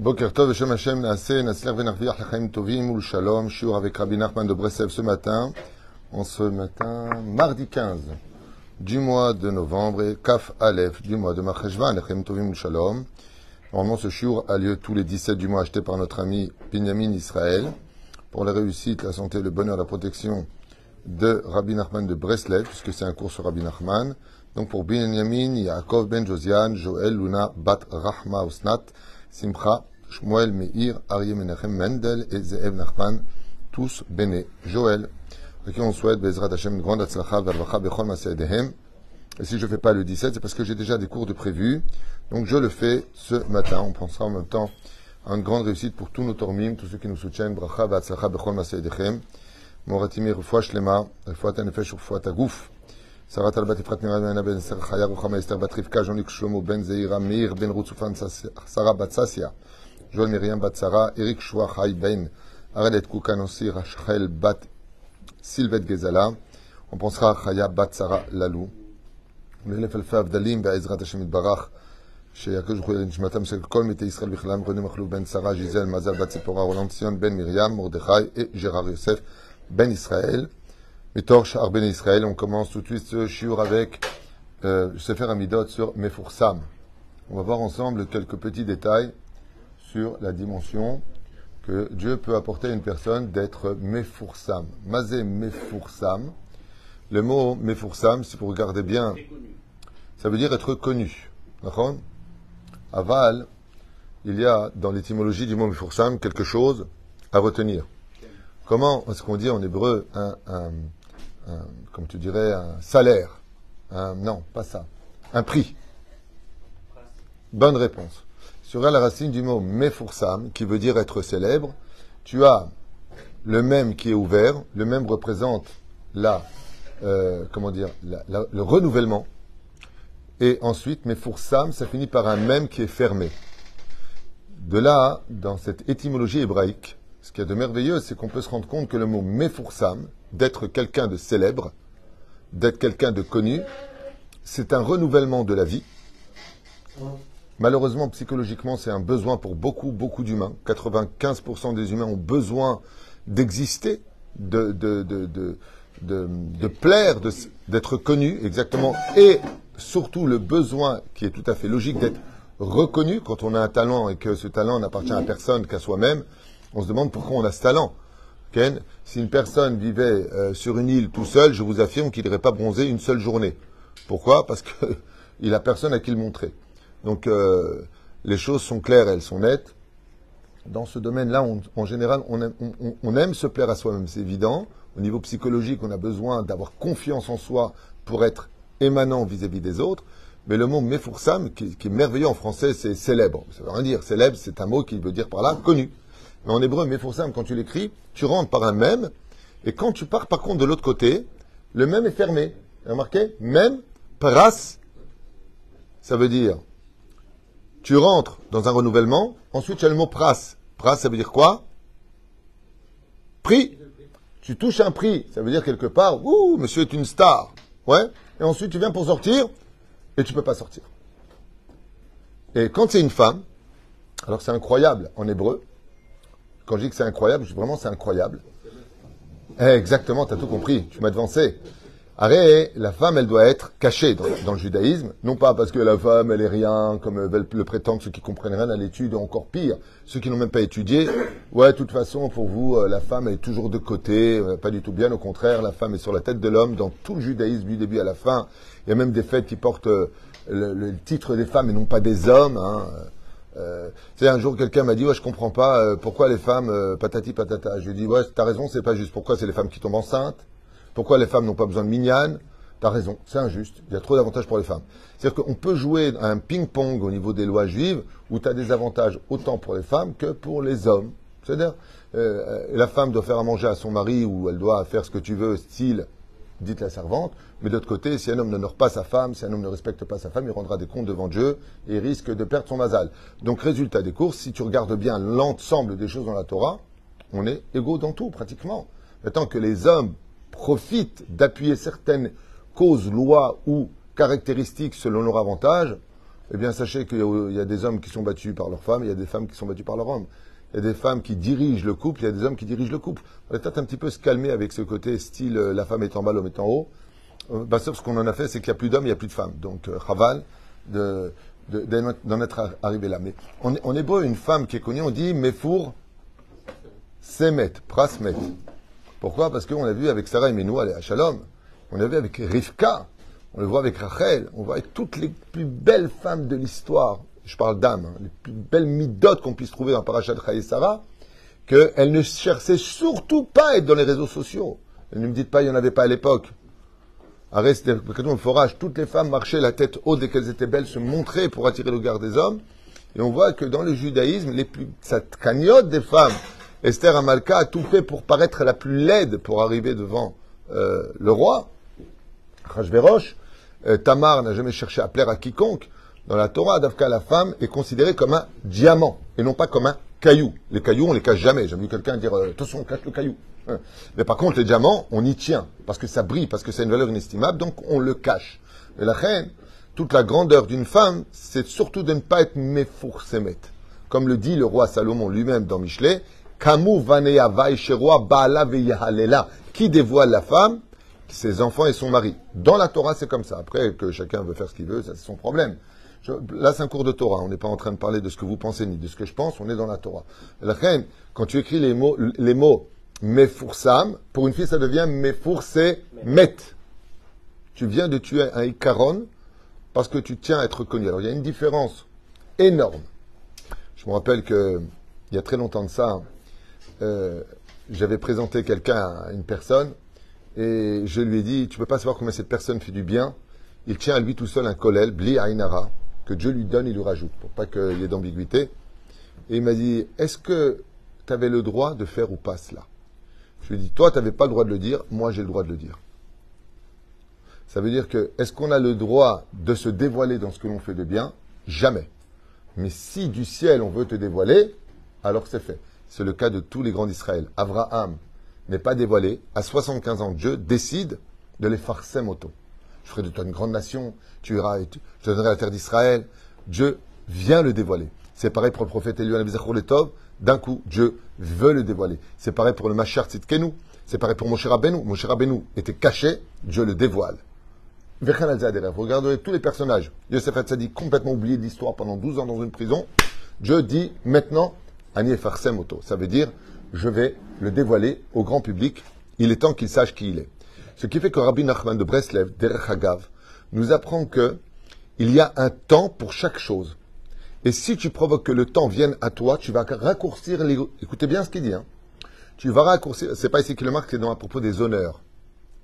Boker Tov, Hashem Hashem, Naaseh, Nasler Venarviach, Lachaim Tovim, Ul Shalom, Shiur avec Rabbi Nachman de Breslev ce matin, en ce matin, mardi 15 du mois de novembre, et Kaf Aleph du mois de Macheshvan, Lachaim Tovim, Ul Shalom. Normalement, ce Shiur a lieu tous les 17 du mois, acheté par notre ami Binyamin Israël, pour la réussite, la santé, le bonheur, la protection de Rabbi Nachman de Breslev, puisque c'est un cours sur Rabbi Nachman. Donc pour Binyamin, Yaakov Ben Josiane, Joël, Luna, Bat Rahma Osnat, Simcha, Shmuel, Meir, Arié Menachem, Mendel et tous. Joël. Et si je ne fais pas le 17, c'est parce que j'ai déjà des cours de prévus. Donc je le fais ce matin. On pensera en même temps à une grande réussite pour tous nos tormim, tous ceux qui nous soutiennent. Bracha, bechol masedehem. Moratimi, refoua shlema, tanefesh, tagouf. Sarah Bat Sassia Joël Myriam Bat Sarah Eric Shua Chai Ben Arelet Koukanossi Rachel Bat Sylvette Gezala on pensera à Chaya Bat Sarah Lalou לאלף אלפי הבדלים בעזרת השם יתברך שהקדוש ברוך הוא לנשמתם של כל מתי ישראל בכללם רני מכלוף בן שרה, ז'יזל, מזל, בת ציפורה, רולנד ציון, בן מרים, מרדכי וג'רר יוסף, בן ישראל. Mitor Shar Ben Israël, on commence tout de suite ce shiur avec euh, Sefer Amidot sur Mefursam. On va voir ensemble quelques petits détails sur la dimension que Dieu peut apporter à une personne d'être Mefursam. Mazé Mefursam. Le mot Mefursam, si vous regardez bien, ça veut dire être connu. Aval, il y a dans l'étymologie du mot Mefursam quelque chose à retenir. Comment est-ce qu'on dit en hébreu un, comme tu dirais, un salaire? Non, pas ça. Un prix. Bonne réponse. Sur la racine du mot mefursam, qui veut dire être célèbre, tu as le même qui est ouvert, le même représente la, euh, comment dire, le renouvellement, et ensuite mefursam, ça finit par un même qui est fermé. De là, dans cette étymologie hébraïque, ce qui est de merveilleux, c'est qu'on peut se rendre compte que le mot mefursam, d'être quelqu'un de célèbre, d'être quelqu'un de connu, c'est un renouvellement de la vie. Malheureusement, psychologiquement, c'est un besoin pour beaucoup, beaucoup d'humains. 95% des humains ont besoin d'exister, de, de, de, de, plaire, d'être connu, exactement, et surtout le besoin qui est tout à fait logique d'être reconnu quand on a un talent et que ce talent n'appartient à personne qu'à soi-même. On se demande pourquoi on a ce talent. Ken, si une personne vivait euh, sur une île tout seul, je vous affirme qu'il n'irait pas bronzer une seule journée. Pourquoi? Parce qu'il n'a personne à qui le montrer. Donc euh, les choses sont claires, elles sont nettes. Dans ce domaine-là, en général, on aime, on, aime, se plaire à soi-même, c'est évident. Au niveau psychologique, on a besoin d'avoir confiance en soi pour être émanant vis-à-vis des autres. Mais le mot mefursam, qui, qui est merveilleux en français, c'est célèbre. Ça veut rien dire. Célèbre, c'est un mot qui veut dire par là connu. Mais en hébreu, mefursam, quand tu l'écris, tu rentres par un même, et quand tu pars par contre de l'autre côté, le même est fermé. Remarquez Même, pras, ça veut dire, tu rentres dans un renouvellement, ensuite tu as le mot pras. Pras, ça veut dire quoi? Prix. Tu touches un prix, ça veut dire quelque part, ouh, monsieur est une star. Ouais. Et ensuite tu viens pour sortir, et tu peux pas sortir. Et quand c'est une femme, alors c'est incroyable en hébreu, quand je dis que c'est incroyable, je dis vraiment c'est incroyable. Eh, exactement, tu as tout compris, tu m'as devancé. Arrête, la femme, elle doit être cachée dans, le judaïsme, non pas parce que la femme, elle est rien, comme le prétendent ceux qui comprennent rien à l'étude, encore pire, ceux qui n'ont même pas étudié. Ouais, de toute façon, pour vous, euh, la femme est toujours de côté, euh, pas du tout bien, au contraire, la femme est sur la tête de l'homme dans tout le judaïsme du début à la fin. Il y a même des fêtes qui portent euh, le, titre des femmes et non pas des hommes. Hein. Euh, sais, un jour, quelqu'un m'a dit, ouais, je comprends pas pourquoi les femmes, patati patata. Je lui dit, ouais, t'as raison, c'est pas juste. Pourquoi c'est les femmes qui tombent enceintes Pourquoi les femmes n'ont pas besoin de mignonne T'as raison, c'est injuste. Il y a trop d'avantages pour les femmes. C'est-à-dire qu'on peut jouer un ping-pong au niveau des lois juives où tu as des avantages autant pour les femmes que pour les hommes. C'est-à-dire, euh, la femme doit faire à manger à son mari ou elle doit faire ce que tu veux, style dites la servante, mais d'autre côté, si un homme n'honore pas sa femme, si un homme ne respecte pas sa femme, il rendra des comptes devant Dieu et risque de perdre son mazal. Donc, résultat des courses, si tu regardes bien l'ensemble des choses dans la Torah, on est égaux dans tout, pratiquement. Maintenant que les hommes profitent d'appuyer certaines causes, lois ou caractéristiques selon leur avantage, eh bien sachez qu'il y a des hommes qui sont battus par leurs femmes, il y a des femmes qui sont battues par leurs hommes. Il y a des femmes qui dirigent le couple, il y a des hommes qui dirigent le couple. On va peut-être un petit peu se calmer avec ce côté style euh, la femme est en bas, l'homme est en haut. Euh, bah, sauf ce qu'on en a fait, c'est qu'il n'y a plus d'hommes, il n'y a plus de femmes. Donc, euh, de, de- d'en être ar- arrivé là. Mais en, en hébreu, une femme qui est connue, on dit Mefour Semet, Prasmet. Pourquoi? Parce qu'on a vu avec Sarah et Menou, à Shalom. On a vu avec Rivka. On le voit avec Rachel. On voit avec toutes les plus belles femmes de l'histoire. Je parle d'âmes, hein, les plus belles midotes qu'on puisse trouver dans Parashat Chaya et Sarah, qu'elles ne cherchaient surtout pas à être dans les réseaux sociaux. Ne me dites pas, il n'y en avait pas à l'époque. Arrête, le forage. Toutes les femmes marchaient la tête haute dès qu'elles étaient belles, se montraient pour attirer le regard des hommes. Et on voit que dans le judaïsme, les plus, ça cagnotte des femmes. Esther Amalka a tout fait pour paraître la plus laide pour arriver devant euh, le roi. Rajverosh, euh, Tamar n'a jamais cherché à plaire à quiconque. Dans la Torah, Davka, la femme est considérée comme un diamant et non pas comme un caillou. Les cailloux, on les cache jamais. J'ai vu quelqu'un dire euh, attention, on cache le caillou. Hein. Mais par contre, les diamants, on y tient parce que ça brille, parce que c'est une valeur inestimable, donc on le cache. Et la reine, toute la grandeur d'une femme, c'est surtout de ne pas être méfoursémet. Comme le dit le roi Salomon lui-même dans Michelet, Kamu. Qui dévoile la femme? Ses enfants et son mari. Dans la Torah, c'est comme ça. Après, que chacun veut faire ce qu'il veut, c'est son problème. Là, c'est un cours de Torah. On n'est pas en train de parler de ce que vous pensez ni de ce que je pense. On est dans la Torah. La quand tu écris les mots, les mots mefursam, pour une fille, ça devient mefursemet. Tu viens de tuer un ikaron parce que tu tiens à être connu. Alors, il y a une différence énorme. Je me rappelle que il y a très longtemps de ça, euh, j'avais présenté quelqu'un à une personne et je lui ai dit, tu peux pas savoir combien cette personne fait du bien. Il tient à lui tout seul un kolel, bli ainara, que Dieu lui donne, il lui rajoute, pour pas qu'il y ait d'ambiguïté. Et il m'a dit, est-ce que tu avais le droit de faire ou pas cela? Je lui ai dit, toi, tu n'avais pas le droit de le dire, moi, j'ai le droit de le dire. Ça veut dire que, est-ce qu'on a le droit de se dévoiler dans ce que l'on fait de bien? Jamais. Mais si du ciel on veut te dévoiler, alors c'est fait. C'est le cas de tous les grands d'Israël. Abraham n'est pas dévoilé. À 75 ans, Dieu décide de les farcer moto. Je ferai de toi une grande nation, tu iras, et tu- je te donnerai la terre d'Israël. Dieu vient le dévoiler. C'est pareil pour le prophète Elion. D'un coup, Dieu veut le dévoiler. C'est pareil pour le Machar Tzidkenu. C'est pareil pour Moshe Rabbeinu. Moshe Rabbeinu était caché, Dieu le dévoile. Regardez tous les personnages. Yosef Hatzadik, complètement oublié de l'histoire pendant 12 ans dans une prison. Dieu dit maintenant, Ani. Ça veut dire, je vais le dévoiler au grand public. Il est temps qu'il sache qui il est. Ce qui fait que Rabbi Nachman de Breslev, Derech Hagav, nous apprend que il y a un temps pour chaque chose. Et si tu provoques que le temps vienne à toi, tu vas raccourcir les... Écoutez bien ce qu'il dit. Hein. Tu vas raccourcir... C'est pas ici qu'il le marque, c'est dans à propos des honneurs.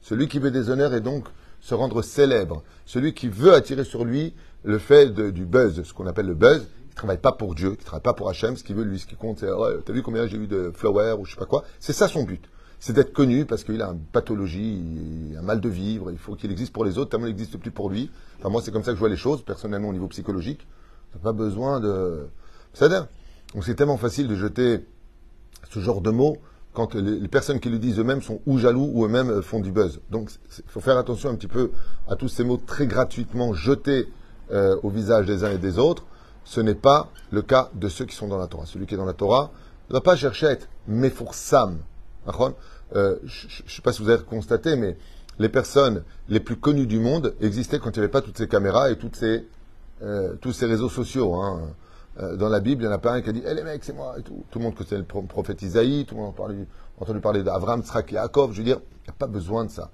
Celui qui veut des honneurs est donc se rendre célèbre. Celui qui veut attirer sur lui le fait du buzz, ce qu'on appelle le buzz, travaille pas pour Dieu, il travaille pas pour Hachem. Ce qu'il veut, lui, ce qui compte, c'est t'as vu combien j'ai eu de flowers ou je sais pas quoi. C'est ça son but. C'est d'être connu parce qu'il a une pathologie, un mal de vivre. Il faut qu'il existe pour les autres, tellement il n'existe plus pour lui. Enfin, moi, c'est comme ça que je vois les choses, personnellement, au niveau psychologique. T'as pas besoin de. C'est-à-dire, donc c'est tellement facile de jeter ce genre de mots quand les, les personnes qui le disent eux-mêmes sont ou jaloux ou eux-mêmes euh, font du buzz. Donc il faut faire attention un petit peu à tous ces mots très gratuitement jetés euh, au visage des uns et des autres. Ce n'est pas le cas de ceux qui sont dans la Torah. Celui qui est dans la Torah ne doit pas chercher à être meforsam. Euh, je ne sais pas si vous avez constaté, mais les personnes les plus connues du monde existaient quand il n'y avait pas toutes ces caméras et euh, tous ces réseaux sociaux. hein. Euh, dans la Bible, il n'y en a pas un qui a dit Eh les mecs, c'est moi tout. Le monde connaît le pro- prophète Isaïe, tout le monde a entendu parler d'Avram, Tzrak, Yaakov. Je veux dire, il n'y a pas besoin de ça.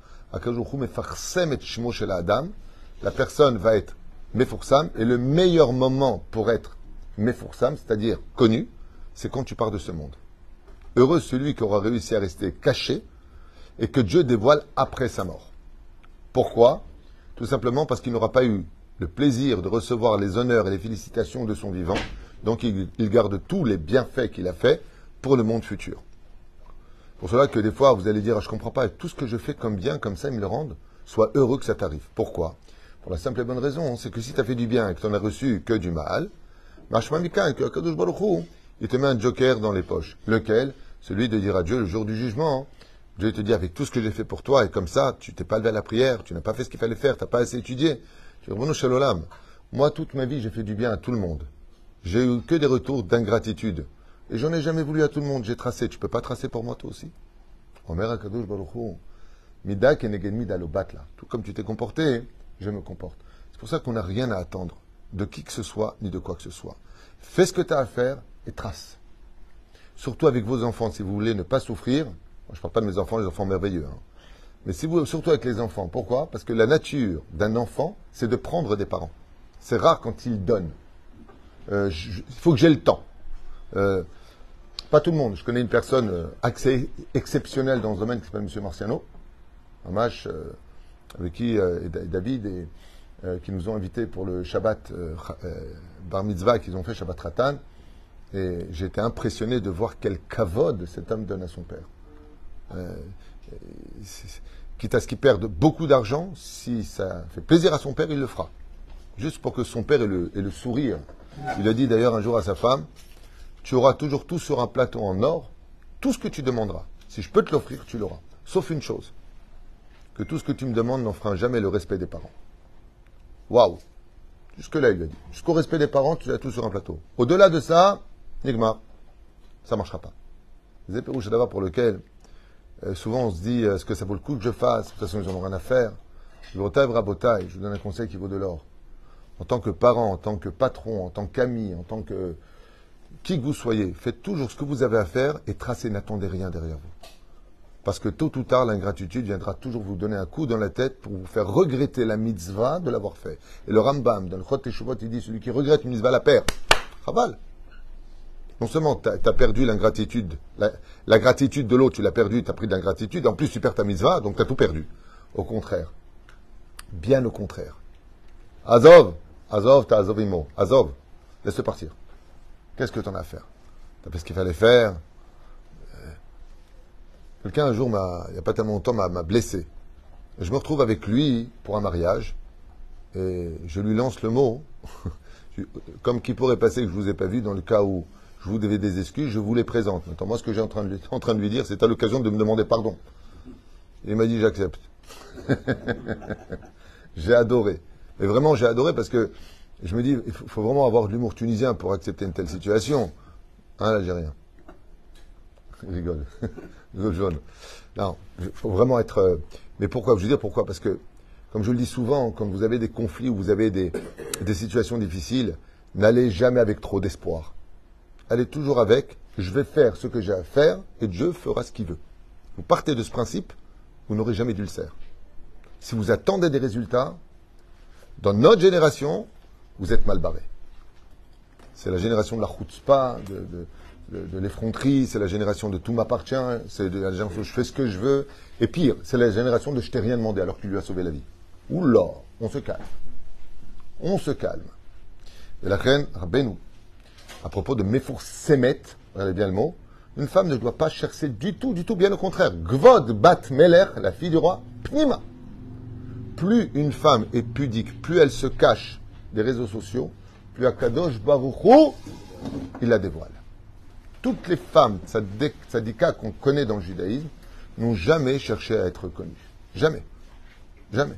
La personne va être mefursam et le meilleur moment pour être mefursam, c'est-à-dire connu, c'est quand tu pars de ce monde. Heureux celui qui aura réussi à rester caché et que Dieu dévoile après sa mort. Pourquoi? Tout simplement parce qu'il n'aura pas eu le plaisir de recevoir les honneurs et les félicitations de son vivant. Donc il, il garde tous les bienfaits qu'il a faits pour le monde futur. Pour cela que des fois vous allez dire, Ah, je comprends pas, tout ce que je fais comme bien, comme ça, ils me le rendent. Sois heureux que ça t'arrive. Pourquoi? Pour la simple et bonne raison, c'est que si tu as fait du bien et que tu n'as reçu que du mal, Mashma Mika, que Akadosh Baruch Hu, il te met un joker dans les poches. Lequel? Celui de dire à Dieu le jour du jugement. Dieu te dit, avec tout ce que j'ai fait pour toi, et comme ça, tu t'es pas levé à la prière, tu n'as pas fait ce qu'il fallait faire, tu n'as pas assez étudié. Tu dis. Moi, toute ma vie, j'ai fait du bien à tout le monde. J'ai eu que des retours d'ingratitude. Et j'en ai jamais voulu à tout le monde. J'ai tracé. Tu peux pas tracer pour moi, toi aussi? Omer Akadosh Baruch Mida keneged mida là. Tout comme tu t'es comporté, je me comporte. C'est pour ça qu'on n'a rien à attendre de qui que ce soit, ni de quoi que ce soit. Fais ce que tu as à faire et trace. Surtout avec vos enfants, si vous voulez ne pas souffrir. Je ne parle pas de mes enfants, les enfants merveilleux. Hein. Mais surtout avec les enfants. Pourquoi? Parce que la nature d'un enfant, c'est de prendre des parents. C'est rare quand ils donnent. Euh, il faut que j'ai le temps. Euh, pas tout le monde. Je connais une personne euh, exceptionnelle dans ce domaine qui s'appelle M. Marciano. Un match avec qui David et qui nous ont invités pour le Shabbat Bar Mitzvah qu'ils ont fait Shabbat Ratan. Et j'ai été impressionné de voir quel kavod cet homme donne à son père. Euh, quitte à ce qu'il perde beaucoup d'argent, si ça fait plaisir à son père, il le fera. Juste pour que son père ait le sourire. Il a dit d'ailleurs un jour à sa femme, tu auras toujours tout sur un plateau en or, tout ce que tu demanderas. Si je peux te l'offrir, tu l'auras. Sauf une chose, que tout ce que tu me demandes n'offrira jamais le respect des parents. Waouh Jusque-là, il a dit. Jusqu'au respect des parents, tu as tout sur un plateau. Au-delà de ça, Nigma, ça ne marchera pas. C'est d'abord pour lequel euh, souvent on se dit est-ce que ça vaut le coup que je fasse? De toute façon, ils n'en ont rien à faire. Je vous donne un conseil qui vaut de l'or. En tant que parent, en tant que patron, en tant qu'ami, en tant que qui que vous soyez, faites toujours ce que vous avez à faire et tracez, n'attendez rien derrière vous. Parce que tôt ou tard, l'ingratitude viendra toujours vous donner un coup dans la tête pour vous faire regretter la mitzvah de l'avoir fait. Et le Rambam, dans le Chot il dit celui qui regrette une mitzvah la perd. Chabal. Non seulement tu as, perdu l'ingratitude, la, gratitude de l'autre, tu l'as perdu, tu as pris de l'ingratitude, en plus tu perds ta mitzvah, donc tu as tout perdu. Au contraire. Bien au contraire. Azov, Azov, t'as Azovimo. Azov, laisse-le partir. Qu'est-ce que tu en as à faire? Tu as fait ce qu'il fallait faire. Quelqu'un un jour, il n'y a pas tellement longtemps, m'a blessé. je me retrouve avec lui pour un mariage et je lui lance le mot, comme qui pourrait passer que je ne vous ai pas vu dans le cas où je vous devais des excuses, je vous les présente. Maintenant, moi, ce que j'ai en train de, en train de lui dire, c'est à l'occasion de me demander pardon. Il m'a dit, j'accepte. j'ai adoré. Mais vraiment, j'ai adoré parce que je me dis, il faut, vraiment avoir de l'humour tunisien pour accepter une telle situation. Hein, l'Algérien? Il Non, il faut vraiment être. Euh, mais pourquoi Je veux dire pourquoi Parce que, comme je le dis souvent, quand vous avez des conflits ou vous avez des, des situations difficiles, n'allez jamais avec trop d'espoir allez toujours avec je vais faire ce que j'ai à faire et Dieu fera ce qu'il veut. Vous partez de ce principe, vous n'aurez jamais d'ulcère. Si vous attendez des résultats, dans notre génération, vous êtes mal barré. C'est la génération de la chutzpah, de, l'effronterie, c'est la génération de tout m'appartient, c'est la génération de je fais ce que je veux. Et pire, c'est la génération de je t'ai rien demandé alors qu'il lui a sauvé la vie. Oula, on se calme. On se calme. Et la reine, Rabbeinu, à propos de Mefour Semet, regardez bien le mot, une femme ne doit pas chercher du tout, du tout, bien au contraire. Gvod Bat Meler, la fille du roi, Pnima. Plus une femme est pudique, plus elle se cache des réseaux sociaux, plus Akadosh Baruchou, il la dévoile. Toutes les femmes sadikas qu'on connaît dans le judaïsme n'ont jamais cherché à être connues. Jamais. Jamais.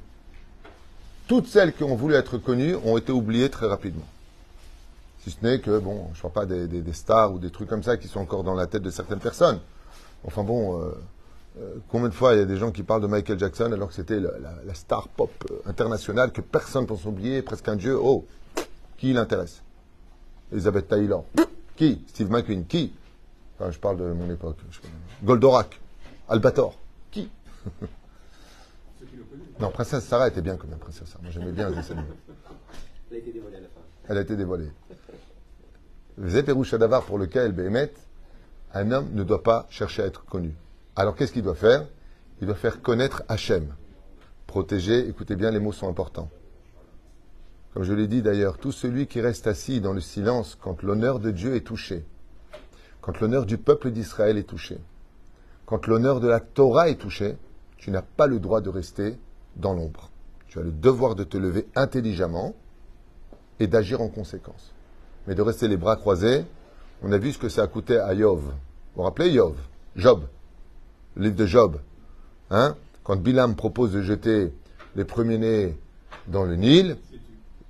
Toutes celles qui ont voulu être connues ont été oubliées très rapidement. Si ce n'est que, bon, je ne vois pas des, stars ou des trucs comme ça qui sont encore dans la tête de certaines personnes. Enfin bon, euh, euh, combien de fois il y a des gens qui parlent de Michael Jackson alors que c'était la, star pop euh, internationale que personne ne pense oublier, presque un dieu. Oh, qui l'intéresse? Elizabeth Taylor. Qui? Steve McQueen. Qui? Enfin, Je parle de mon époque. Goldorak. Albator. Qui? Non, Princesse Sarah était bien comme même, Princesse Sarah. Moi j'aimais bien Elle a été dévoilée à la fin. Elle a été dévoilée. Davar pour lequel, Béhémet, un homme ne doit pas chercher à être connu. Alors qu'est-ce qu'il doit faire? Il doit faire connaître Hachem. Protéger, écoutez bien, les mots sont importants. Comme je l'ai dit d'ailleurs, tout celui qui reste assis dans le silence quand l'honneur de Dieu est touché, quand l'honneur du peuple d'Israël est touché, quand l'honneur de la Torah est touché, tu n'as pas le droit de rester dans l'ombre. Tu as le devoir de te lever intelligemment et d'agir en conséquence mais de rester les bras croisés. On a vu ce que ça a coûté à Yov. Vous vous rappelez Yov Job. Le livre de Job. Hein? Quand Bilam propose de jeter les premiers-nés dans le Nil,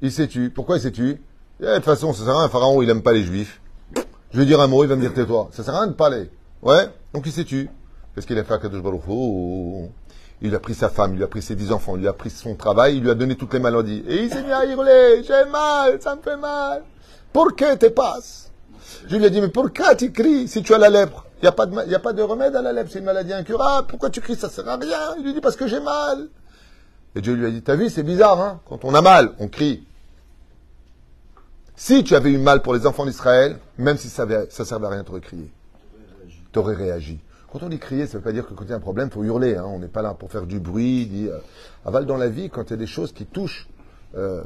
Il s'est tué. Pourquoi il s'est tué eh, De toute façon, ça sert à rien. Pharaon, il aime pas les juifs. Je vais dire un mot, il va me dire tais-toi. Ça sert à rien de parler. Ouais, donc il s'est tué. Qu'est-ce qu'il a fait à Kadosh Baruch Hu Il a pris sa femme, il lui a pris ses dix enfants, il lui a pris son travail, il lui a donné toutes les maladies. Et il s'est mis à hurler, j'ai mal, ça me fait mal. Pourquoi te passes Je lui ai dit, mais pourquoi tu cries si tu as la lèpre? Il n'y a, pas de, y a pas de remède à la lèpre, c'est une maladie incurable. Pourquoi tu cries? Ça sert à rien. Il lui dit, parce que j'ai mal. Et Dieu lui a dit, t'as vu, c'est bizarre, hein? Quand on a mal, on crie. Si tu avais eu mal pour les enfants d'Israël, même si ça, ne servait à rien, tu aurais crié. Tu aurais réagi. Quand on dit crier, ça ne veut pas dire que quand il y a un problème, il faut hurler. Hein. On n'est pas là pour faire du bruit. Dit, euh, aval dans la vie, quand il y a des choses qui touchent. Euh,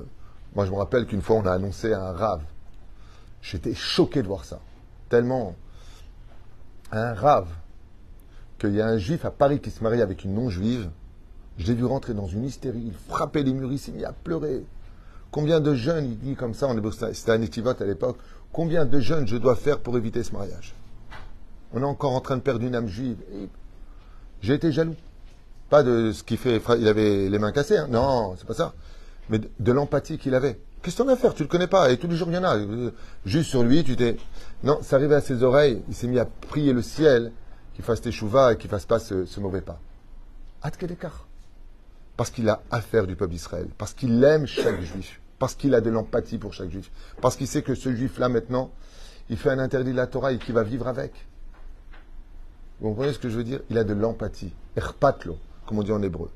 moi, je me rappelle qu'une fois, on a annoncé un rave. J'étais choqué de voir ça. Tellement. Un rave. Qu'il y a un juif à Paris qui se marie avec une non-juive. Je l'ai vu rentrer dans une hystérie. Il frappait les murs, il s'est mis à pleurer. Combien de jeunes, il dit comme ça, c'était un étivot à l'époque, combien de jeunes je dois faire pour éviter ce mariage? On est encore en train de perdre une âme juive. J'ai été jaloux. Pas de ce qu'il fait, il avait les mains cassées, hein. non, c'est pas ça. Mais de, l'empathie qu'il avait. Qu'est-ce qu'on a à faire? Tu le connais pas. Et tous les jours, il y en a. Juste sur lui, tu t'es. Non, ça arrivait à ses oreilles. Il s'est mis à prier le ciel qu'il fasse tes chouvas et qu'il fasse pas ce, mauvais pas. At parce qu'il a affaire du peuple d'Israël, parce qu'il aime chaque juif, parce qu'il a de l'empathie pour chaque juif, parce qu'il sait que ce juif-là, maintenant, il fait un interdit de la Torah et qu'il va vivre avec. Vous comprenez ce que je veux dire? Il a de l'empathie. Erpatlo, comme on dit en hébreu.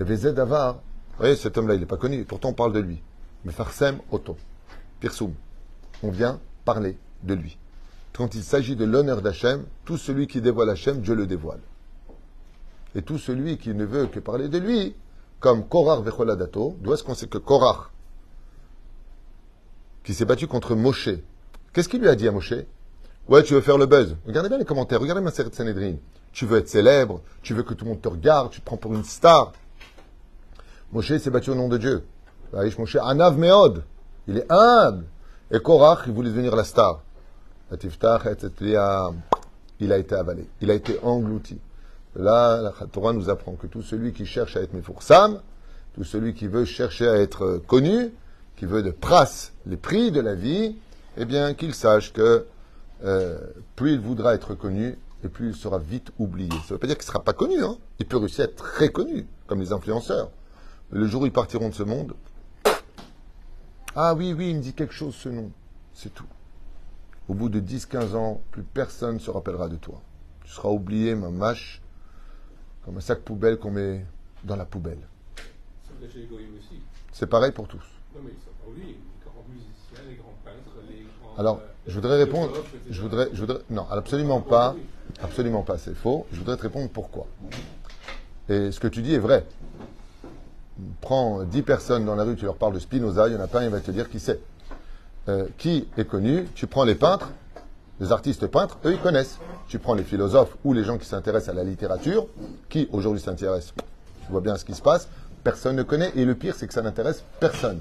Et Vezed Avar, vous voyez, cet homme-là, il n'est pas connu, pourtant on parle de lui. Mais Farsem Oto, Pirsum, on vient parler de lui. Quand il s'agit de l'honneur d'Hachem, tout celui qui dévoile Hachem, Dieu le dévoile. Et tout celui qui ne veut que parler de lui, comme Korach Vecholadato, d'où est-ce qu'on sait que Korach, qui s'est battu contre Moshe, qu'est-ce qu'il lui a dit à Moshe? Ouais, tu veux faire le buzz. Regardez bien les commentaires, regardez ma série de Sanhedrin. Tu veux être célèbre, tu veux que tout le monde te regarde, tu te prends pour une star. Moshe s'est battu au nom de Dieu. Moshe, Anav Meod. Il est humble. Et Korach, il voulait devenir la star. Il a été avalé. Il a été englouti. Là, la Torah nous apprend que tout celui qui cherche à être Mefursam, tout celui qui veut chercher à être connu, qui veut de pras les prix de la vie, eh bien, qu'il sache que euh, plus il voudra être connu, et plus il sera vite oublié. Ça ne veut pas dire qu'il ne sera pas connu, hein. il peut réussir à être très connu, comme les influenceurs. Le jour où ils partiront de ce monde, ah oui, oui, il me dit quelque chose ce nom, c'est tout. Au bout de 10-15 ans, plus personne ne se rappellera de toi. Tu seras oublié, ma mâche, comme un sac poubelle qu'on met dans la poubelle. C'est pareil pour tous. Alors, je voudrais répondre. Je voudrais, je voudrais, non, absolument pas. Absolument pas, c'est faux. Je voudrais te répondre pourquoi. Et ce que tu dis est vrai. Prends 10 personnes dans la rue, tu leur parles de Spinoza, il y en a pas un, il va te dire qui c'est. Euh, qui est connu Tu prends les peintres, les artistes peintres, eux, ils connaissent. Tu prends les philosophes ou les gens qui s'intéressent à la littérature, qui aujourd'hui s'intéressent, tu vois bien ce qui se passe, personne ne connaît. Et le pire, c'est que ça n'intéresse personne.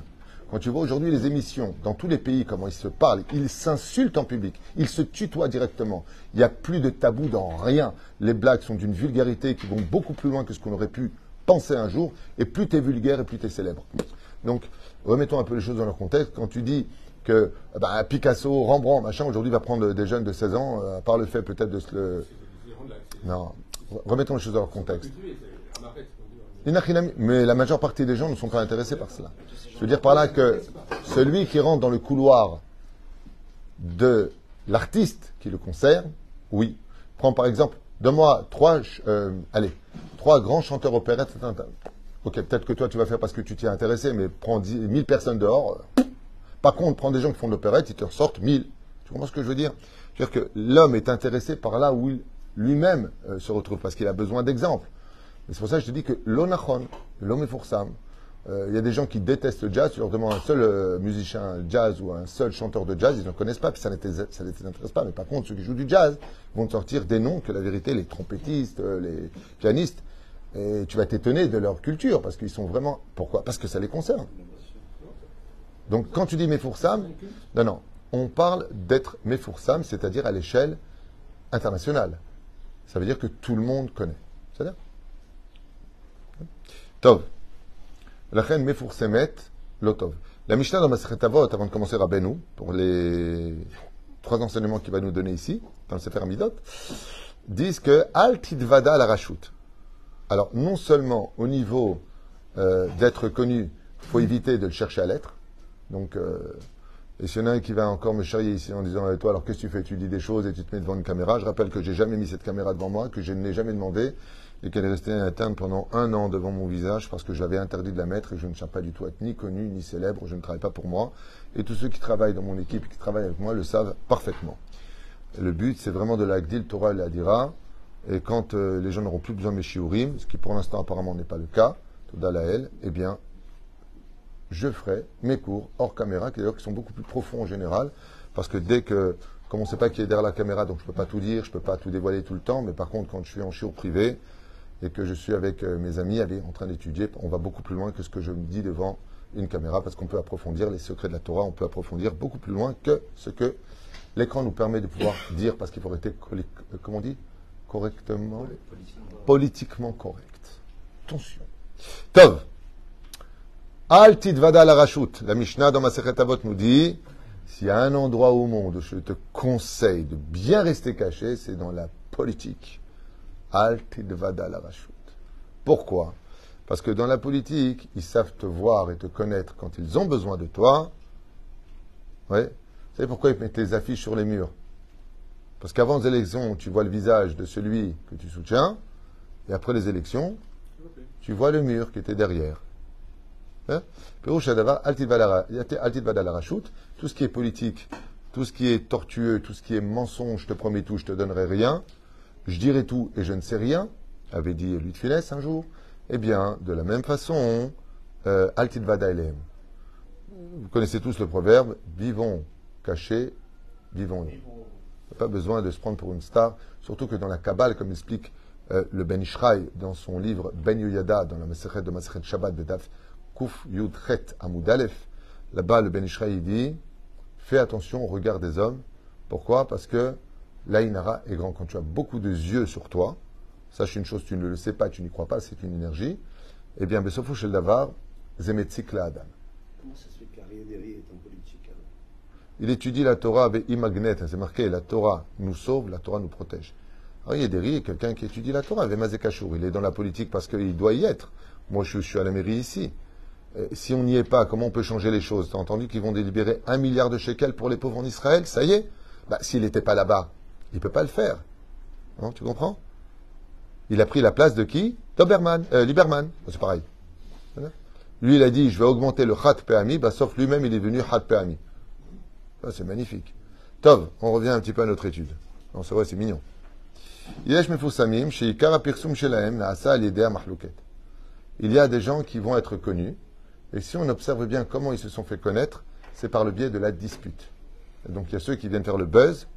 Quand tu vois aujourd'hui les émissions dans tous les pays, comment ils se parlent, ils s'insultent en public, ils se tutoient directement. Il n'y a plus de tabou dans rien. Les blagues sont d'une vulgarité qui vont beaucoup plus loin que ce qu'on aurait pu penser un jour. Et plus tu es vulgaire et plus tu es célèbre. Donc, remettons un peu les choses dans leur contexte. Quand tu dis que bah, Picasso, Rembrandt, machin, aujourd'hui va prendre des jeunes de 16 ans, euh, à part le fait peut-être de se le... Non, remettons les choses dans leur contexte. Mais la majeure partie des gens ne sont pas intéressés par cela. Je veux dire par là que celui qui rentre dans le couloir de l'artiste qui le concerne, oui. Prends par exemple, donne-moi trois, euh, allez, trois grands chanteurs opérettes. Ok, peut-être que toi tu vas faire parce que tu t'y es intéressé, mais prends 10, 1000 personnes dehors. Par contre, prends des gens qui font de l'opérette, ils te ressortent 1000. Tu comprends ce que je veux dire? Je veux dire que l'homme est intéressé par là où lui-même euh, se retrouve, parce qu'il a besoin d'exemples. c'est pour ça que je te dis que l'onachon, l'homme est pour euh, Il y a des gens qui détestent le jazz, tu leur demandes un seul euh, musicien jazz ou un seul chanteur de jazz, ils ne connaissent pas, puis ça ne les intéresse pas. Mais par contre, ceux qui jouent du jazz vont te sortir des noms que la vérité, les trompettistes, les pianistes, et tu vas t'étonner de leur culture, parce qu'ils sont vraiment... Pourquoi? Parce que ça les concerne. Donc quand tu dis Mefoursam, non, non, on parle d'être Mefoursam, c'est-à-dire à, l'échelle internationale. Ça veut dire que tout le monde connaît. C'est-à-dire Tov. La reine Mefoursemet, Lotov. La Mishnah dans Masechet Avot, avant de commencer Rabbeinu, pour les trois enseignements qu'il va nous donner ici, dans le Sefer Amidot, disent que Al Tidvada la Rashut. Alors, non seulement au niveau euh, d'être connu, il faut éviter de le chercher à l'être. Donc, euh, et s'il y en a un qui va encore me charrier ici en disant, eh, toi, alors qu'est-ce que tu fais? Tu dis des choses et tu te mets devant une caméra. Je rappelle que j'ai jamais mis cette caméra devant moi, que je ne l'ai jamais demandé et qu'elle est restée interne pendant un an devant mon visage parce que je l'avais interdit de la mettre et je ne cherche pas du tout à être ni connu ni célèbre, je ne travaille pas pour moi. Et tous ceux qui travaillent dans mon équipe, qui travaillent avec moi, le savent parfaitement. le but, c'est vraiment de la Gdil Torah et la Dira. Et quand euh, les gens n'auront plus besoin de mes shiurim, ce qui pour l'instant apparemment n'est pas le cas, Toda eh bien, je ferai mes cours hors caméra, qui d'ailleurs qui sont beaucoup plus profonds en général, parce que dès que, comme on ne sait pas qui est derrière la caméra, donc je ne peux pas tout dire, je ne peux pas tout dévoiler tout le temps, mais par contre, quand je suis en shiur privé, et que je suis avec euh, mes amis en train d'étudier, on va beaucoup plus loin que ce que je me dis devant une caméra parce qu'on peut approfondir les secrets de la Torah, on peut approfondir beaucoup plus loin que ce que l'écran nous permet de pouvoir dire parce qu'il faut rester, euh, comment on dit, correctement, politiquement correct. Attention. Tov. Al vada la rachut. La Mishnah dans ma Avot nous dit s'il y a un endroit au monde où je te conseille de bien rester caché, c'est dans la politique. Al vada la rachut. Pourquoi? Parce que dans la politique, ils savent te voir et te connaître quand ils ont besoin de toi. Ouais. Vous savez pourquoi ils mettent les affiches sur les murs? Parce qu'avant les élections, tu vois le visage de celui que tu soutiens, et après les élections, tu vois le mur qui était derrière. Hein? Tout ce qui est politique, tout ce qui est tortueux, tout ce qui est mensonge, je te promets tout, je te donnerai rien. Je dirai tout et je ne sais rien, avait dit Louis de un jour. Eh bien, de la même façon, euh, Vous connaissez tous le proverbe vivons cachés, vivons nous. Pas besoin de se prendre pour une star, surtout que dans la Kabbale, comme explique euh, le Ben Ishraï dans son livre Ben Yuyada, dans la Masechet de Masechet Shabbat de Daf Yud Chet Amud là-bas le Ben Ishraï dit fais attention au regard des hommes. Pourquoi? Parce que l'Ainara est grand. Quand tu as beaucoup de yeux sur toi, sache une chose, tu ne le sais pas, tu n'y crois pas, c'est une énergie. Eh bien, Besofo Shel Davar, Zemetzik La Adam. Comment ça se fait est en politique Il étudie la Torah avec Imagnet, c'est marqué la Torah nous sauve, la Torah nous protège. Alors, il y a des quelqu'un qui étudie la Torah, Mazekachur. Il est dans la politique parce qu'il doit y être. Moi, je, suis à la mairie ici. Si on n'y est pas, comment on peut changer les choses? Tu as entendu qu'ils vont délibérer un milliard de shekels pour les pauvres en Israël? Ça y est bah, S'il n'était pas là-bas, il ne peut pas le faire. Non, tu comprends? Il a pris la place de qui? Doberman, euh, Lieberman. C'est pareil. Lui, il a dit, je vais augmenter le Khat Peami, bah, sauf lui-même, il est venu Khat Peami. C'est magnifique. Tov, on revient un petit peu à notre étude. Non, c'est vrai, c'est mignon. Il y a des gens qui vont être connus, et si on observe bien comment ils se sont fait connaître, c'est par le biais de la dispute. donc il y a ceux qui viennent faire le buzz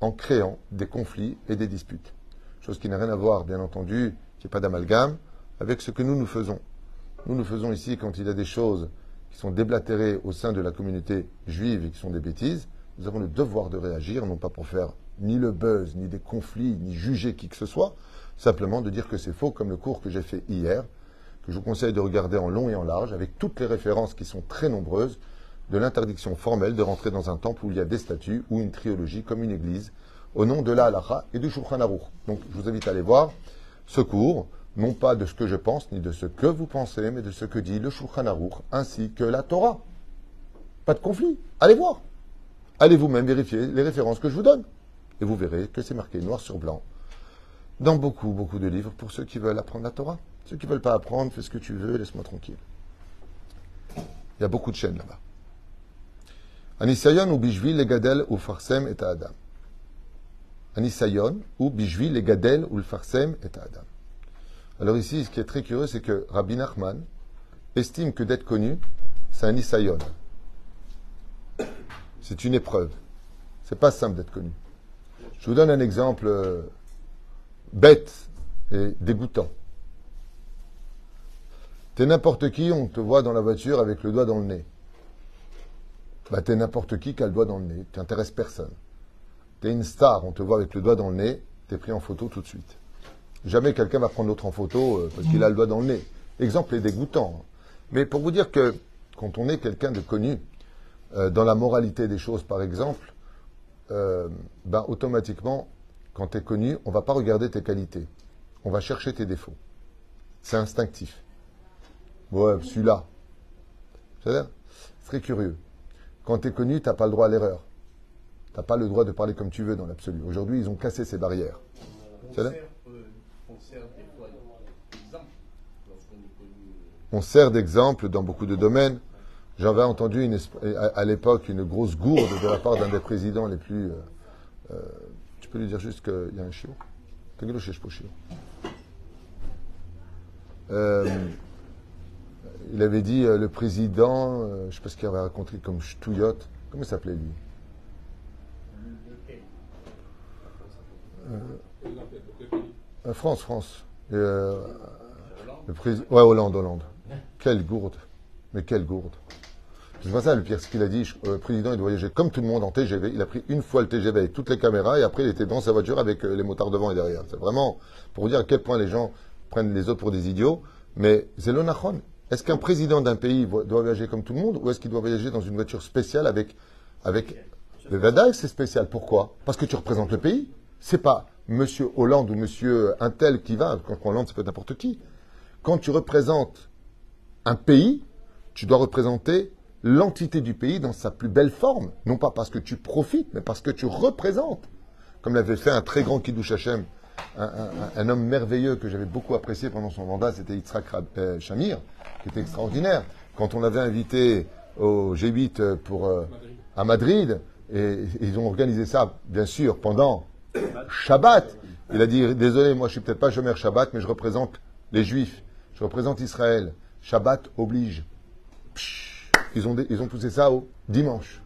en créant des conflits et des disputes. Chose qui n'a rien à voir, bien entendu, qui n'est pas d'amalgame, avec ce que nous nous faisons. Nous nous faisons ici quand il y a des choses qui sont déblatérées au sein de la communauté juive et qui sont des bêtises, nous avons le devoir de réagir, non pas pour faire ni le buzz, ni des conflits, ni juger qui que ce soit, simplement de dire que c'est faux, comme le cours que j'ai fait hier, je vous conseille de regarder en long et en large, avec toutes les références qui sont très nombreuses, de l'interdiction formelle de rentrer dans un temple où il y a des statues ou une triologie comme une église, au nom de la et du Shulchan. Donc je vous invite à aller voir ce cours, non pas de ce que je pense, ni de ce que vous pensez, mais de ce que dit le Shulchan ainsi que la Torah. Pas de conflit. Allez voir. Allez vous-même vérifier les références que je vous donne. Et vous verrez que c'est marqué noir sur blanc dans beaucoup, beaucoup de livres pour ceux qui veulent apprendre la Torah. Ceux qui ne veulent pas apprendre, fais ce que tu veux, laisse-moi tranquille. Il y a beaucoup de chaînes là-bas. Anisayon ou Bishvil le Gadel ou Farsem et Adam. Anisayon ou Bishvil le Gadel ou Farsem et Adam. Alors ici, ce qui est très curieux, c'est que Rabbi Nachman estime que d'être connu, c'est un Isayon. C'est une épreuve. C'est pas simple d'être connu. Je vous donne un exemple euh, bête et dégoûtant. T'es n'importe qui, on te voit dans la voiture avec le doigt dans le nez. Bah, t'es n'importe qui qui a le doigt dans le nez. Tu n'intéresses personne. T'es une star, on te voit avec le doigt dans le nez, t'es pris en photo tout de suite. Jamais quelqu'un va prendre l'autre en photo euh, parce qu'il a le doigt dans le nez. L'exemple est dégoûtant. Hein. Mais pour vous dire que quand on est quelqu'un de connu, euh, dans la moralité des choses, par exemple, euh, ben, automatiquement, quand tu es connu, on va pas regarder tes qualités. On va chercher tes défauts. C'est instinctif. Ouais, celui-là. C'est très curieux. Quand tu es connu, tu n'as pas le droit à l'erreur. Tu n'as pas le droit de parler comme tu veux dans l'absolu. Aujourd'hui, ils ont cassé ces barrières. On sert, on sert d'exemple dans beaucoup de domaines. J'avais entendu à l'époque une grosse gourde de la part d'un des présidents les plus. Euh, euh, tu peux lui dire juste qu'il y a un chiot? Euh, il avait dit euh, le président, euh, je ne sais pas ce qu'il avait raconté comme Ch'touillot. Comment il s'appelait lui? Euh, France, France. Le. Ouais, Hollande, Hollande. Quelle gourde. Mais quelle gourde. C'est pas ça le pire, ce qu'il a dit. Le président, il voyager comme tout le monde en TGV. Il a pris une fois le TGV avec toutes les caméras et après, il était dans sa voiture avec les motards devant et derrière. C'est vraiment pour dire à quel point les gens prennent les autres pour des idiots. Mais c'est l'onachon. Est-ce qu'un président d'un pays doit voyager comme tout le monde ou est-ce qu'il doit voyager dans une voiture spéciale avec. avec... Le Vadaï, c'est spécial. Pourquoi? Parce que tu représentes le pays. C'est pas Monsieur Hollande ou Monsieur Intel qui va. Quand Hollande, ça peut être n'importe qui. Quand tu représentes un pays, tu dois représenter l'entité du pays dans sa plus belle forme. Non pas parce que tu profites, mais parce que tu représentes. Comme l'avait fait un très grand Kiddush Hashem, un, homme merveilleux que j'avais beaucoup apprécié pendant son mandat, c'était Yitzhak euh, Shamir, qui était extraordinaire. Quand on l'avait invité au G8 pour, euh, à Madrid, et ils ont organisé ça, bien sûr, pendant Shabbat. Il a dit, désolé, moi je suis peut-être pas Shomer Shabbat, mais je représente les Juifs. Je représente Israël. Shabbat oblige. Ils ont, ils ont poussé ça au dimanche.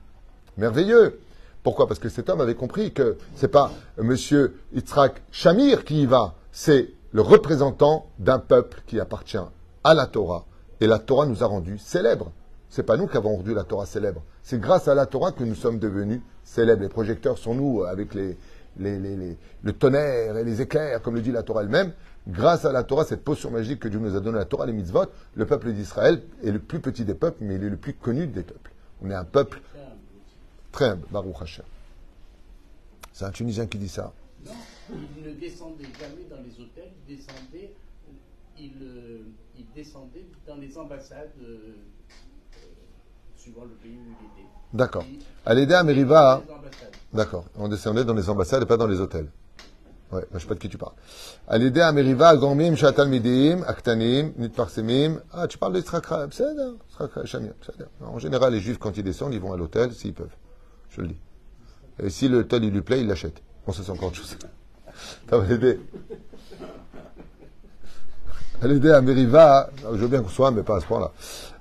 Merveilleux. Pourquoi? Parce que cet homme avait compris que c'est pas Monsieur Yitzhak Shamir qui y va, c'est le représentant d'un peuple qui appartient à la Torah. Et la Torah nous a rendus célèbres. C'est pas nous qui avons rendu la Torah célèbre. C'est grâce à la Torah que nous sommes devenus célèbres. Les projecteurs sont nous avec les, les- les- les- le tonnerre et les éclairs, comme le dit la Torah elle-même. Grâce à la Torah, cette potion magique que Dieu nous a donnée, la Torah, les mitzvot, le peuple d'Israël est le plus petit des peuples, mais il est le plus connu des peuples. On est un peuple Trêve, Baruch C'est un Tunisien qui dit ça. Non, il ne descendait jamais dans les hôtels, il descendait, il, euh, descendait dans les ambassades, euh, euh, suivant le pays où il était. D'accord. À l'aider Meriva. D'accord. On descendait dans les ambassades et pas dans les hôtels. Ouais, je sais pas de qui tu parles. À l'aider à Gormim, Shatal Midim, Aktanim, Nitparsemim. Ah, tu parles de Srakra. C'est En général, les juifs, quand ils descendent, ils vont à l'hôtel s'ils peuvent. Je le dis. Et si le tel il lui plaît, il l'achète. On se sent encore autre chose. Ça va l'aider. À l'aider à Meriva, je veux bien qu'on soit, mais pas à ce point-là.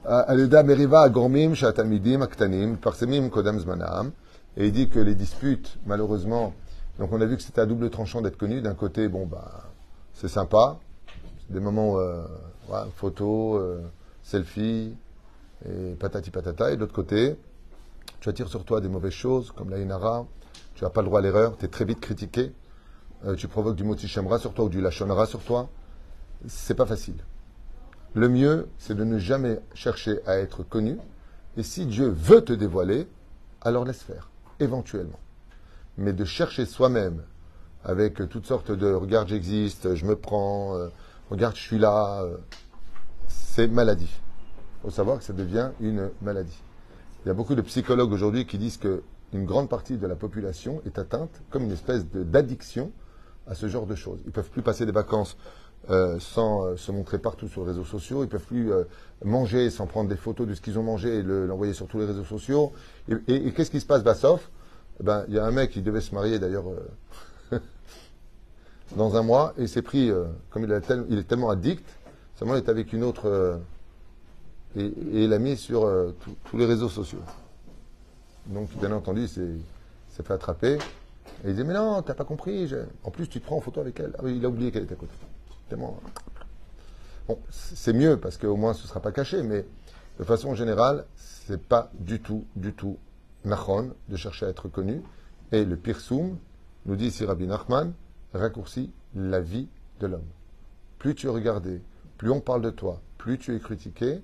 À l'aider à Meriva, à Gormim, Shatamidim, Aktanim, Parsemim, Kodam Zmanam. Et il dit que les disputes, malheureusement, donc on a vu que c'était à double tranchant d'être connu. D'un côté, bon, bah, c'est sympa. Des moments, euh, ouais, photos, euh, selfies, et patati patata. Et de l'autre côté, tu attires sur toi des mauvaises choses, comme la inara. Tu n'as pas le droit à l'erreur. Tu es très vite critiqué. Euh, tu provoques du moti shemra sur toi ou du lachonara sur toi. C'est pas facile. Le mieux, c'est de ne jamais chercher à être connu. Et si Dieu veut te dévoiler, alors laisse faire, éventuellement. Mais de chercher soi-même, avec toutes sortes de regarde, j'existe, je me prends, euh, regarde, je suis là, euh, c'est maladif. Il faut savoir que ça devient une maladie. Il y a beaucoup de psychologues aujourd'hui qui disent que une grande partie de la population est atteinte comme une espèce d'addiction à ce genre de choses. Ils peuvent plus passer des vacances euh, sans euh, se montrer partout sur les réseaux sociaux. Ils peuvent plus euh, manger sans prendre des photos de ce qu'ils ont mangé et le- l'envoyer sur tous les réseaux sociaux. Et, qu'est-ce qui se passe, Bassoff? Eh ben, il y a un mec qui devait se marier d'ailleurs dans un mois et s'est pris, comme il, il est tellement addict, seulement il est avec une autre et, il l'a mis sur euh, tous- les réseaux sociaux. Donc, bien entendu, il s'est fait attraper. Et il dit, mais non, t'as pas compris. En plus, tu te prends en photo avec elle. Ah oui, il a oublié qu'elle était à côté. Tellement... Bon, c- c'est mieux parce qu'au moins ce ne sera pas caché, mais de façon générale, c'est pas du tout, du tout nachon de chercher à être connu. Et le pirsoum, nous dit ici Rabbi Nachman, raccourcit la vie de l'homme. Plus tu es regardé, plus on parle de toi, plus tu es critiqué,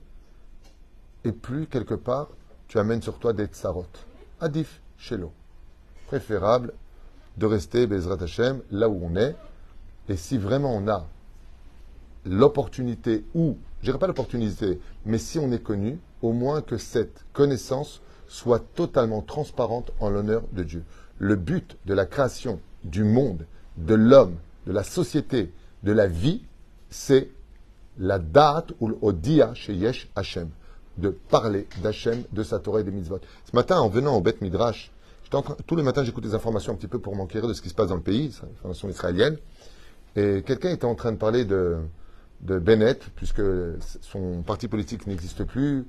et plus quelque part tu amènes sur toi des tsarot. Adif, shelo. Préférable de rester, Bezrat Hashem, là où on est. Et si vraiment on a l'opportunité, ou, je dirais pas l'opportunité, mais si on est connu, au moins que cette connaissance soit totalement transparente en l'honneur de Dieu. Le but de la création du monde, de l'homme, de la société, de la vie, c'est la date ou l'odia chez Yesh Hashem, de parler d'Hashem, de sa Torah et des mitzvot. Ce matin, en venant au Beth Midrash, tous les matins, j'écoute des informations un petit peu pour m'enquérir de ce qui se passe dans le pays, informations israéliennes, et quelqu'un était en train de parler de, de Bennett, puisque son parti politique n'existe plus,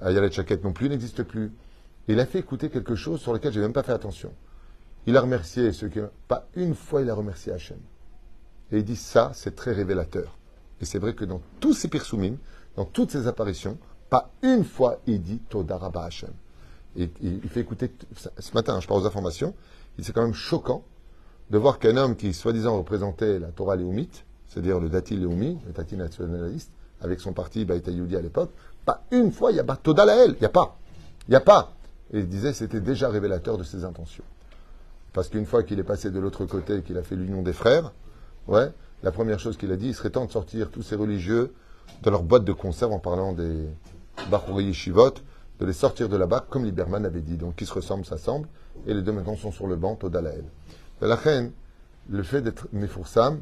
Ayalet Chaket non plus n'existe plus. Il a fait écouter quelque chose sur lequel je n'ai même pas fait attention. Il a remercié ceux qui. Pas une fois il a remercié Hachem. Et il dit ça, c'est très révélateur. Et c'est vrai que dans tous ces pirsumim, dans toutes ces apparitions, pas une fois il dit Todaraba Hachem. Et il fait écouter. Ce matin, je parle aux informations, c'est quand même choquant de voir qu'un homme qui, soi-disant, représentait la Torah léomite, c'est-à-dire le Dati léomi, le Dati nationaliste, avec son parti Baïta Yudi à l'époque, pas une fois il y a Toda il n'y a pas. Il n'y a pas. Et il disait c'était déjà révélateur de ses intentions. Parce qu'une fois qu'il est passé de l'autre côté et qu'il a fait l'union des frères, ouais, la première chose qu'il a dit, il serait temps de sortir tous ces religieux de leur boîte de conserve en parlant des Bachouri Shivot, de les sortir de là-bas, comme Lieberman avait dit. Donc, qui se ressemblent, s'assemblent, et les deux maintenant sont sur le banc, au Dalael. La reine, le fait d'être Mefoursam,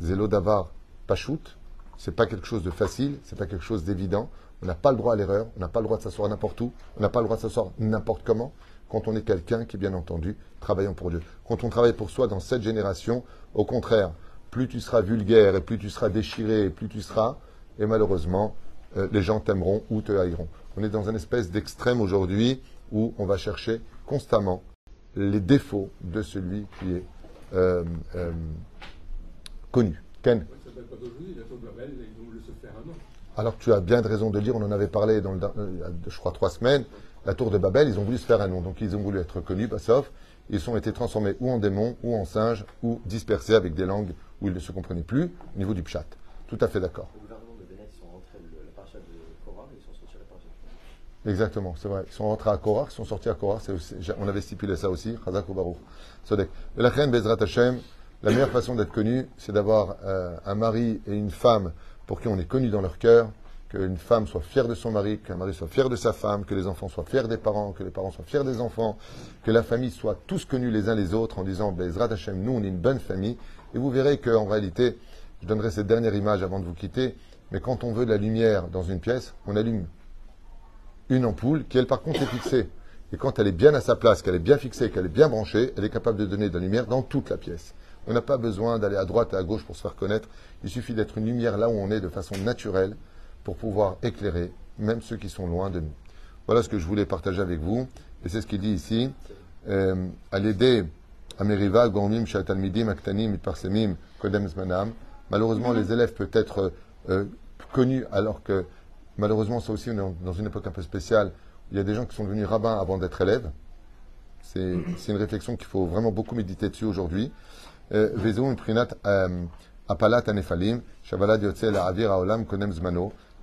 Zélo Davar, Pachout, c'est pas quelque chose de facile, c'est pas quelque chose d'évident. On n'a pas le droit à l'erreur, on n'a pas le droit de s'asseoir n'importe où, on n'a pas le droit de s'asseoir n'importe comment, quand on est quelqu'un qui, bien entendu, travaillant pour Dieu. Quand on travaille pour soi dans cette génération, au contraire, plus tu seras vulgaire et plus tu seras déchiré et plus tu seras, et malheureusement, euh, les gens t'aimeront ou te haïront. On est dans une espèce d'extrême aujourd'hui où on va chercher constamment les défauts de celui qui est euh, euh, connu. Ken alors tu as bien de raison de dire, on en avait parlé dans le, je crois trois semaines, la tour de Babel, ils ont voulu se faire un nom, donc ils ont voulu être connus, bah, sauf ils ont été transformés ou en démons, ou en singes, ou dispersés avec des langues où ils ne se comprenaient plus, au niveau du pchat. Tout à fait d'accord. Exactement, c'est vrai. Ils sont rentrés à Korah, ils sont sortis à Korah. On avait stipulé ça aussi. Chazak ou Baruch. La Bezrat Hashem, la meilleure façon d'être connu, c'est d'avoir euh, un mari et une femme pour qui on est connu dans leur cœur, qu'une femme soit fière de son mari, qu'un mari soit fier de sa femme, que les enfants soient fiers des parents, que les parents soient fiers des enfants, que la famille soit tous connus les uns les autres en disant Bezrat Hashem, nous on est une bonne famille. Et vous verrez qu'en réalité, je donnerai cette dernière image avant de vous quitter, mais quand on veut de la lumière dans une pièce, on allume une ampoule qui, elle, par contre, est fixée. Et quand elle est bien à sa place, qu'elle est bien fixée, qu'elle est bien branchée, elle est capable de donner de la lumière dans toute la pièce. On n'a pas besoin d'aller à droite et à gauche pour se faire connaître. Il suffit d'être une lumière là où on est de façon naturelle pour pouvoir éclairer même ceux qui sont loin de nous. Voilà ce que je voulais partager avec vous. Et c'est ce qu'il dit ici. Euh, à Aktanim. Malheureusement, les élèves peuvent être euh, connus alors que, malheureusement, ça aussi, on est dans une époque un peu spéciale. Il y a des gens qui sont devenus rabbins avant d'être élèves. C'est une réflexion qu'il faut vraiment beaucoup méditer dessus aujourd'hui. Euh, euh.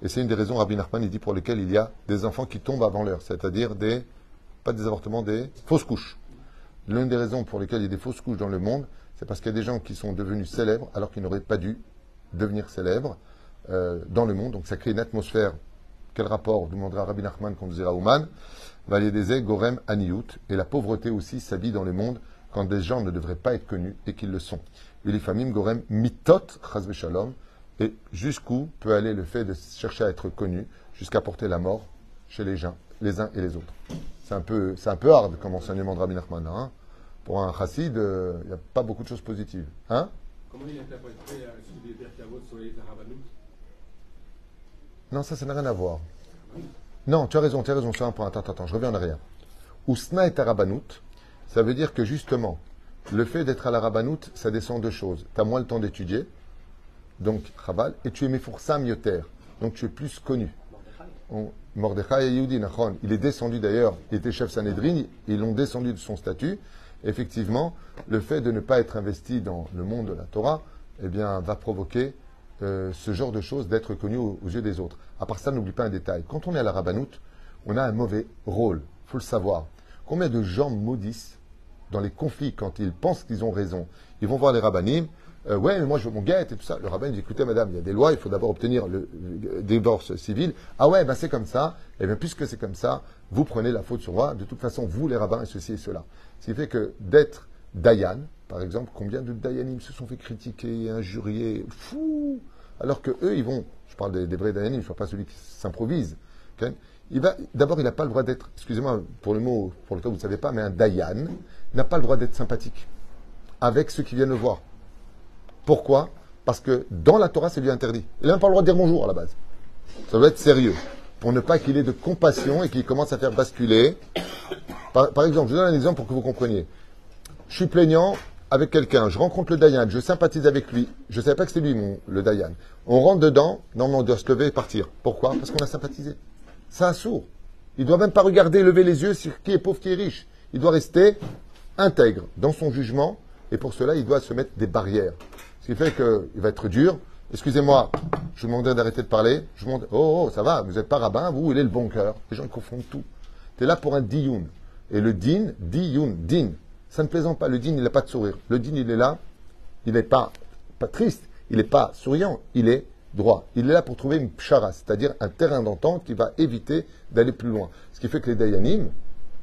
Et c'est une des raisons, Rabbi Nachman, il dit, pour lesquelles il y a des enfants qui tombent avant l'heure, c'est-à-dire des, pas des avortements, des fausses couches. L'une des raisons pour lesquelles il y a des fausses couches dans le monde, c'est parce qu'il y a des gens qui sont devenus célèbres alors qu'ils n'auraient pas dû devenir célèbres euh, dans le monde. Donc ça crée une atmosphère. Quel rapport demandera Rabbi Nachman qu'on dira Ouman? Des Gorem Aniyut. Et la pauvreté aussi s'habille dans le monde quand des gens ne devraient pas être connus et qu'ils le sont. famim Gorem Mitot. Et jusqu'où peut aller le fait de chercher à être connu jusqu'à porter la mort chez les gens, les uns et les autres? C'est un peu, c'est un peu hard comme enseignement de Rabbi Nachman. Hein? Pour un chassid, euh, il n'y a pas beaucoup de choses positives. Hein? Comment il euh, sur les Non, ça, ça n'a rien à voir. Non, tu as raison, tu as raison sur un point. Attends, attends, je reviens en arrière. Ousna et Arabanout, ça veut dire que justement, le fait d'être à la Rabanout, ça descend deux choses. Tu as moins le temps d'étudier, donc Chabal, et tu es Mefoursa Yoter, donc tu es plus connu. Mordechai Yehudi, il est descendu d'ailleurs, il était chef Sanhedrin, ils l'ont descendu de son statut. Effectivement, le fait de ne pas être investi dans le monde de la Torah, eh bien, va provoquer euh, ce genre de choses d'être connu aux, yeux des autres. À part ça, n'oublie pas un détail. Quand on est à la Rabbanout, on a un mauvais rôle. Il faut le savoir. Combien de gens maudissent dans les conflits quand ils pensent qu'ils ont raison? Ils vont voir les rabbinim. euh, ouais, mais moi je veux mon guette et tout ça. Le rabbin dit écoutez, madame, il y a des lois, il faut d'abord obtenir le, divorce civil. Ah ouais, ben c'est comme ça. Et bien, puisque c'est comme ça, vous prenez la faute sur moi. De toute façon, vous, les rabbins, et ceci et cela. Ce qui fait que d'être Dayan, par exemple, combien de Dayanim se sont fait critiquer, injurier, fou Alors que eux, ils vont, je parle des, vrais Dayanim, je ne parle pas celui qui s'improvise. d'abord, il n'a pas le droit d'être, excusez-moi pour le mot pour lequel vous ne savez pas, mais un Dayan n'a pas le droit d'être sympathique avec ceux qui viennent le voir. Pourquoi? Parce que dans la Torah, c'est lui interdit. Il n'a même pas le droit de dire bonjour à la base. Ça doit être sérieux. Pour ne pas qu'il ait de compassion et qu'il commence à faire basculer. Par, par exemple, je vous donne un exemple pour que vous compreniez. Je suis plaignant avec quelqu'un, je rencontre le Dayan, je sympathise avec lui. Je ne savais pas que c'était lui, mon, le Dayan. On rentre dedans, normalement on doit se lever et partir. Pourquoi? Parce qu'on a sympathisé. C'est un sourd. Il ne doit même pas regarder, lever les yeux sur qui est pauvre, qui est riche. Il doit rester intègre dans son jugement et pour cela, il doit se mettre des barrières. Ce qui fait qu'il va être dur. Excusez-moi, je vous demanderai d'arrêter de parler. Je vous demande, oh, oh, ça va, vous n'êtes pas rabbin, vous, il est le bon cœur. Les gens ils confondent tout. Tu es là pour un diyun. Et le din, diyun, din. Ça ne plaisante pas. Le din, il n'a pas de sourire. Le din, il est là. Il n'est pas, pas triste. Il n'est pas souriant. Il est droit. Il est là pour trouver une pshara, c'est-à-dire un terrain d'entente qui va éviter d'aller plus loin. Ce qui fait que les dayanim,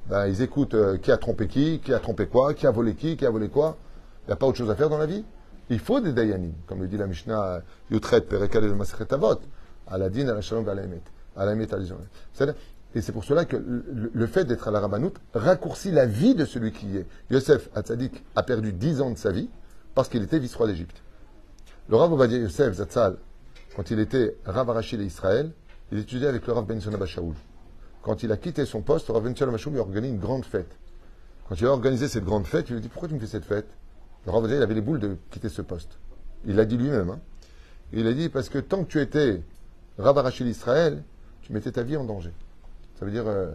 ben, ils écoutent euh, qui a trompé qui, qui a trompé quoi, qui a volé qui, qui a volé quoi. Il n'y a pas autre chose à faire dans la vie. Il faut des dayanim, comme le dit la Mishnah Yutret, Perekal et le Masechet Avot. Aladin, à la Shalom, à Et c'est pour cela que le, fait d'être à la Rabbanout raccourcit la vie de celui qui est. Yosef Hatzadik a perdu 10 ans de sa vie parce qu'il était vice-roi d'Égypte. Le Rav Yosef Zatzal, quand il était Rav Arachil et Israël, il étudiait avec le Rav Ben Shaoul. Quand il a quitté son poste, le Rav Ben Shaoul lui a organisé une grande fête. Quand il a organisé cette grande fête, il lui a dit Pourquoi tu me fais cette fête? Le Rav avait les boules de quitter ce poste. Il l'a dit lui-même. Hein. Il a dit Parce que tant que tu étais Rav Arachil Israël, tu mettais ta vie en danger. Ça veut dire, euh,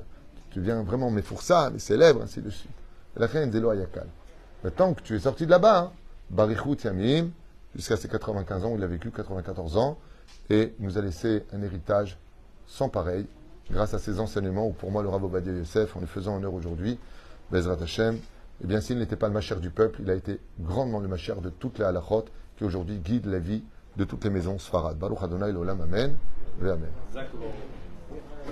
tu deviens vraiment Mefoursa, mais célèbre, ainsi de suite. La reine Zélo Ayakal. Maintenant que tu es sorti de là-bas, hein, Barichut Yamim, jusqu'à ses 95 ans, il a vécu 94 ans, et nous a laissé un héritage sans pareil, grâce à ses enseignements, ou pour moi le Rav Obadia Yosef, en lui faisant honneur aujourd'hui, Bezrat Hashem, eh bien s'il n'était pas le machère du peuple, il a été grandement le machère de toutes les halachot qui aujourd'hui guident la vie de toutes les maisons Sfarad. Baruch Adonai l'Olam, Amen, Amen.